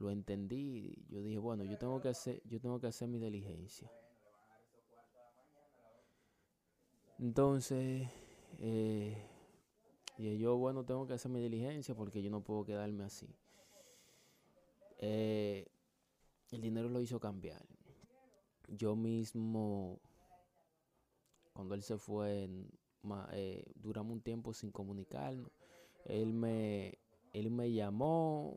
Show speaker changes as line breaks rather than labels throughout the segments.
lo entendí. Yo dije, bueno, yo tengo que hacer, yo tengo que hacer mi diligencia. Entonces, eh, y yo, bueno, tengo que hacer mi diligencia porque yo no puedo quedarme así. Eh, el dinero lo hizo cambiar. Yo mismo, cuando él se fue, eh, duramos un tiempo sin comunicarnos. Él me, él me llamó,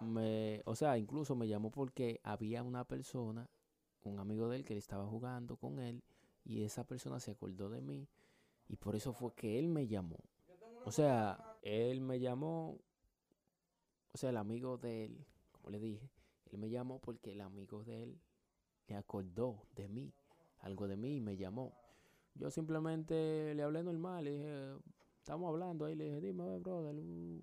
Me, o sea, incluso me llamó porque había una persona, un amigo de él que él estaba jugando con él y esa persona se acordó de mí y por eso fue que él me llamó. O sea, él me llamó, o sea, el amigo de él, como le dije, él me llamó porque el amigo de él le acordó de mí, algo de mí y me llamó. Yo simplemente le hablé normal, le dije, estamos hablando ahí, le dije, dime, brother, uh",